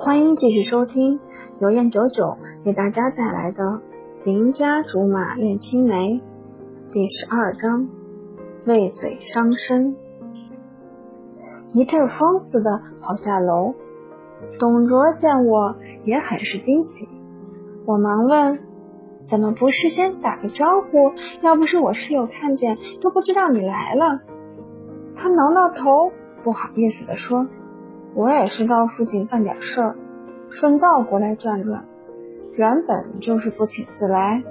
欢迎继续收听由燕九九给大家带来的《邻家竹马恋青梅》第十二章：为嘴伤身。一阵风似的跑下楼，董卓见我也很是惊喜。我忙问：“怎么不事先打个招呼？要不是我室友看见，都不知道你来了。”他挠挠头，不好意思的说。我也是到附近办点事儿，顺道过来转转。原本就是不请自来，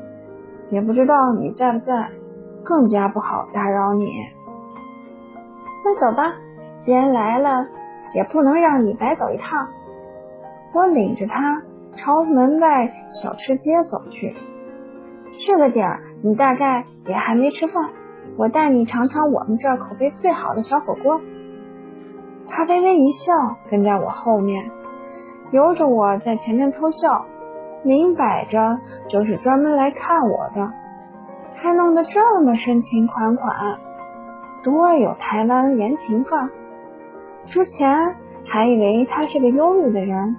也不知道你在不在，更加不好打扰你。那走吧，既然来了，也不能让你白走一趟。我领着他朝门外小吃街走去。这个点儿，你大概也还没吃饭，我带你尝尝我们这儿口碑最好的小火锅。他微微一笑，跟在我后面，由着我在前面偷笑，明摆着就是专门来看我的，还弄得这么深情款款，多有台湾言情范。之前还以为他是个忧郁的人，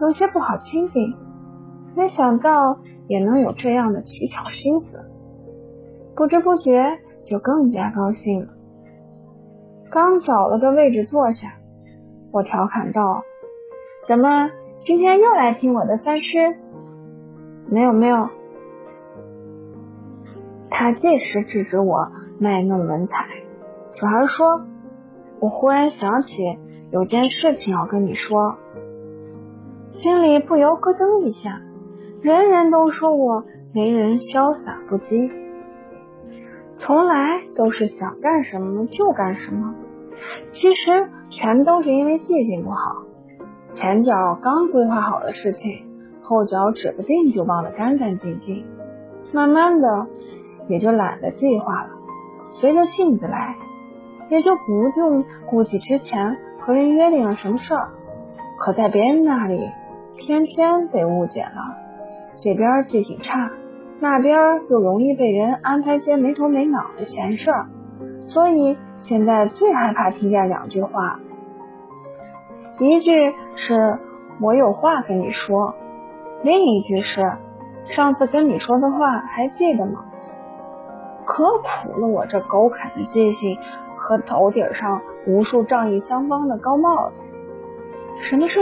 有些不好亲近，没想到也能有这样的奇巧心思，不知不觉就更加高兴了。刚找了个位置坐下，我调侃道：“怎么今天又来听我的三诗？”“没有，没有。”他这时制止我卖弄文采，转而说：“我忽然想起有件事情要跟你说，心里不由咯噔一下。人人都说我为人潇洒不羁，从来都是想干什么就干什么。”其实全都是因为记性不好，前脚刚规划好的事情，后脚指不定就忘得干干净净，慢慢的也就懒得计划了，随着性子来，也就不用顾及之前和人约定了什么事儿。可在别人那里，偏偏被误解了，这边记性差，那边又容易被人安排些没头没脑的闲事儿。所以现在最害怕听见两句话，一句是我有话跟你说，另一句是上次跟你说的话还记得吗？可苦了我这狗啃的记性和头顶上无数仗义相帮的高帽子。什么事？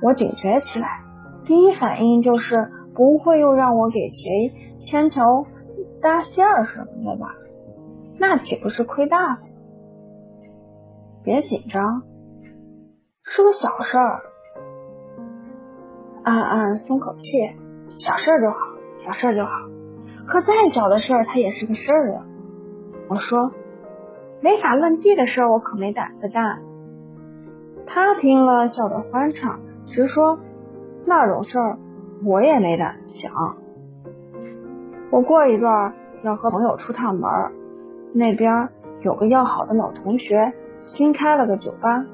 我警觉起来，第一反应就是不会又让我给谁牵桥搭线儿什么的吧？那岂不是亏大了？别紧张，是个小事儿。暗暗松口气，小事儿就好，小事儿就好。可再小的事儿，它也是个事儿啊。我说，违法乱纪的事儿，我可没胆子干。他听了，笑得欢畅，直说那种事儿我也没胆想。我过一段要和朋友出趟门。那边有个要好的老同学，新开了个酒吧，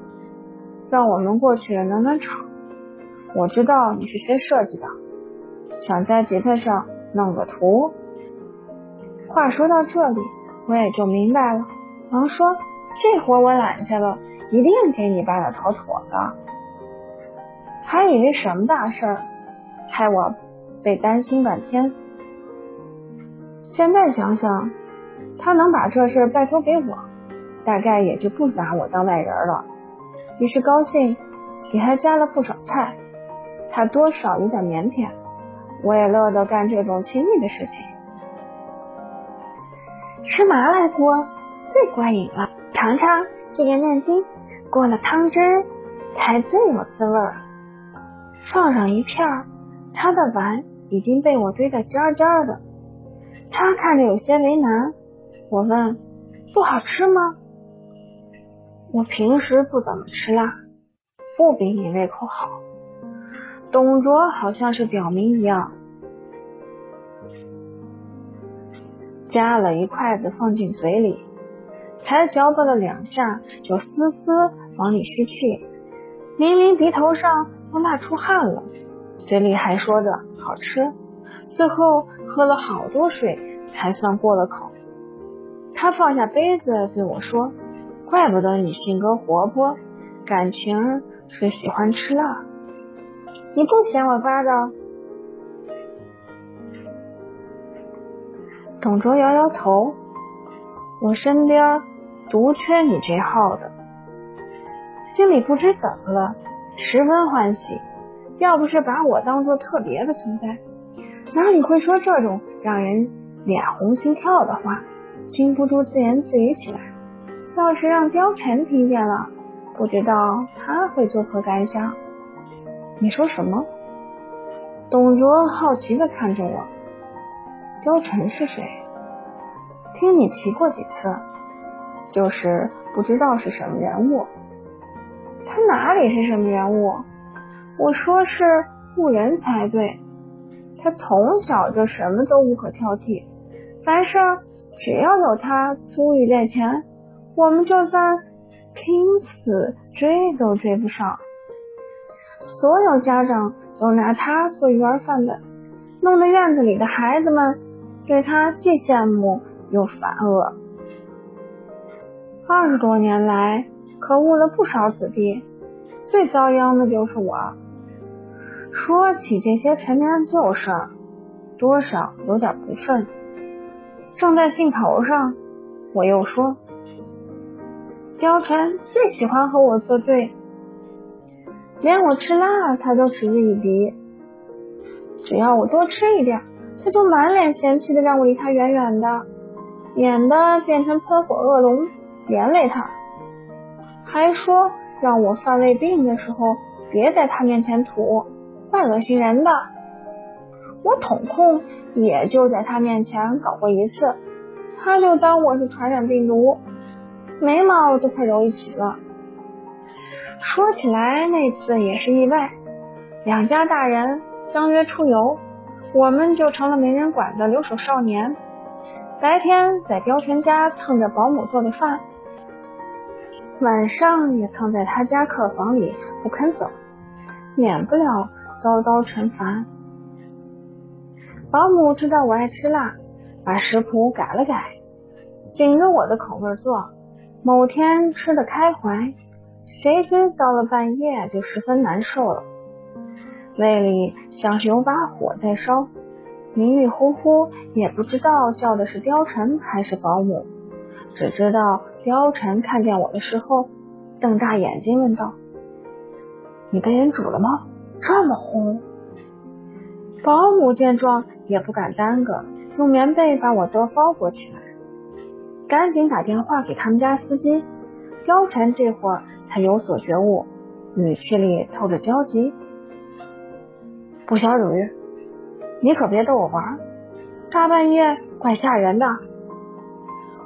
让我们过去暖暖场。我知道你是学设计的，想在吉他上弄个图。话说到这里，我也就明白了，忙说这活我揽下了，一定给你办的妥妥的。还以为什么大事儿，害我被担心半天。现在想想。他能把这事拜托给我，大概也就不拿我当外人了。于是高兴，也还加了不少菜，他多少有点腼腆，我也乐得干这种亲密的事情。吃麻辣锅最过瘾了，尝尝这个面筋，过了汤汁才最有滋味。放上一片，他的碗已经被我堆得尖尖的，他看着有些为难。我问：“不好吃吗？”我平时不怎么吃辣，不比你胃口好。董卓好像是表明一样，夹了一筷子放进嘴里，才嚼巴了两下，就丝丝往里吸气。明明鼻头上都辣出汗了，嘴里还说着好吃。最后喝了好多水，才算过了口。他放下杯子对我说：“怪不得你性格活泼，感情是喜欢吃辣。你不嫌我发的？董卓摇摇头，我身边独缺你这号的，心里不知怎么了，十分欢喜。要不是把我当做特别的存在，哪里会说这种让人脸红心跳的话，禁不住自言自语起来。要是让貂蝉听见了，不知道他会作何感想。你说什么？董卓好奇的看着我。貂蝉是谁？听你提过几次，就是不知道是什么人物。他哪里是什么人物？我说是误人才对，他从小就什么都无可挑剔，凡事只要有他足以在前，我们就算拼死追都追不上。所有家长都拿他做鱼儿饭本，弄得院子里的孩子们对他既羡慕又烦恶。二十多年来，可误了不少子弟，最遭殃的就是我。说起这些陈年旧事，多少有点不忿。正在兴头上，我又说：“貂蝉最喜欢和我作对，连我吃辣，他都嗤之以鼻。只要我多吃一点，他就满脸嫌弃的让我离他远远的，免得变成喷火恶龙连累他。还说让我犯胃病的时候，别在他面前吐。”怪恶心人的，我统控也就在他面前搞过一次，他就当我是传染病毒，眉毛都快揉一起了。说起来那次也是意外，两家大人相约出游，我们就成了没人管的留守少年。白天在貂蝉家蹭着保姆做的饭，晚上也蹭在他家客房里不肯走，免不了。遭到惩罚。保姆知道我爱吃辣，把食谱改了改，紧着我的口味做。某天吃的开怀，谁知到了半夜就十分难受了，胃里像是有把火在烧，迷迷糊糊也不知道叫的是貂蝉还是保姆，只知道貂蝉看见我的时候，瞪大眼睛问道：“你被人煮了吗？”这么红，保姆见状也不敢耽搁，用棉被把我都包裹起来，赶紧打电话给他们家司机。貂蝉这会儿才有所觉悟，语气里透着焦急：“不小雨，你可别逗我玩，大半夜怪吓人的。”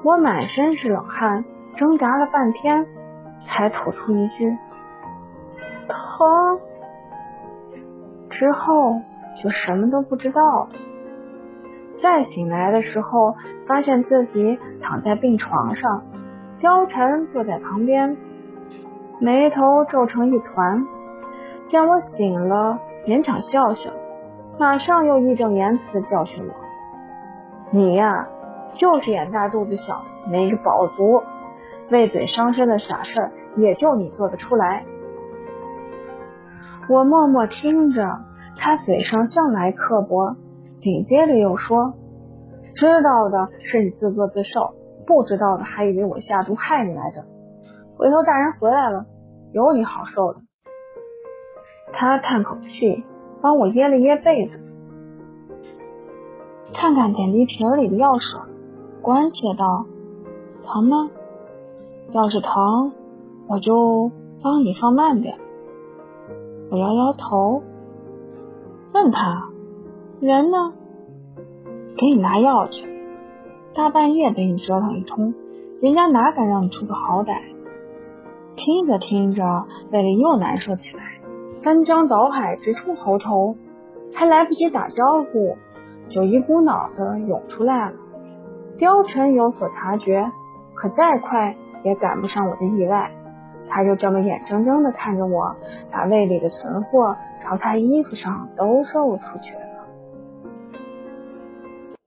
我满身是冷汗，挣扎了半天，才吐出一句：“疼。”之后就什么都不知道。再醒来的时候，发现自己躺在病床上，貂蝉坐在旁边，眉头皱成一团。见我醒了，勉强笑笑，马上又义正言辞的教训我：“你呀，就是眼大肚子小，没个饱足，为嘴伤身的傻事，也就你做得出来。”我默默听着，他嘴上向来刻薄，紧接着又说：“知道的是你自作自受，不知道的还以为我下毒害你来着。回头大人回来了，有你好受的。”他叹口气，帮我掖了掖被子，看看点滴瓶里的药水，关切道：“疼吗？要是疼，我就帮你放慢点。”我摇摇头，问他人呢？给你拿药去。大半夜被你折腾一通，人家哪敢让你出个好歹？听着听着，胃里又难受起来，翻江倒海直冲喉头，还来不及打招呼，就一股脑的涌出来了。貂蝉有所察觉，可再快也赶不上我的意外。他就这么眼睁睁的看着我把胃里的存货朝他衣服上兜售出去。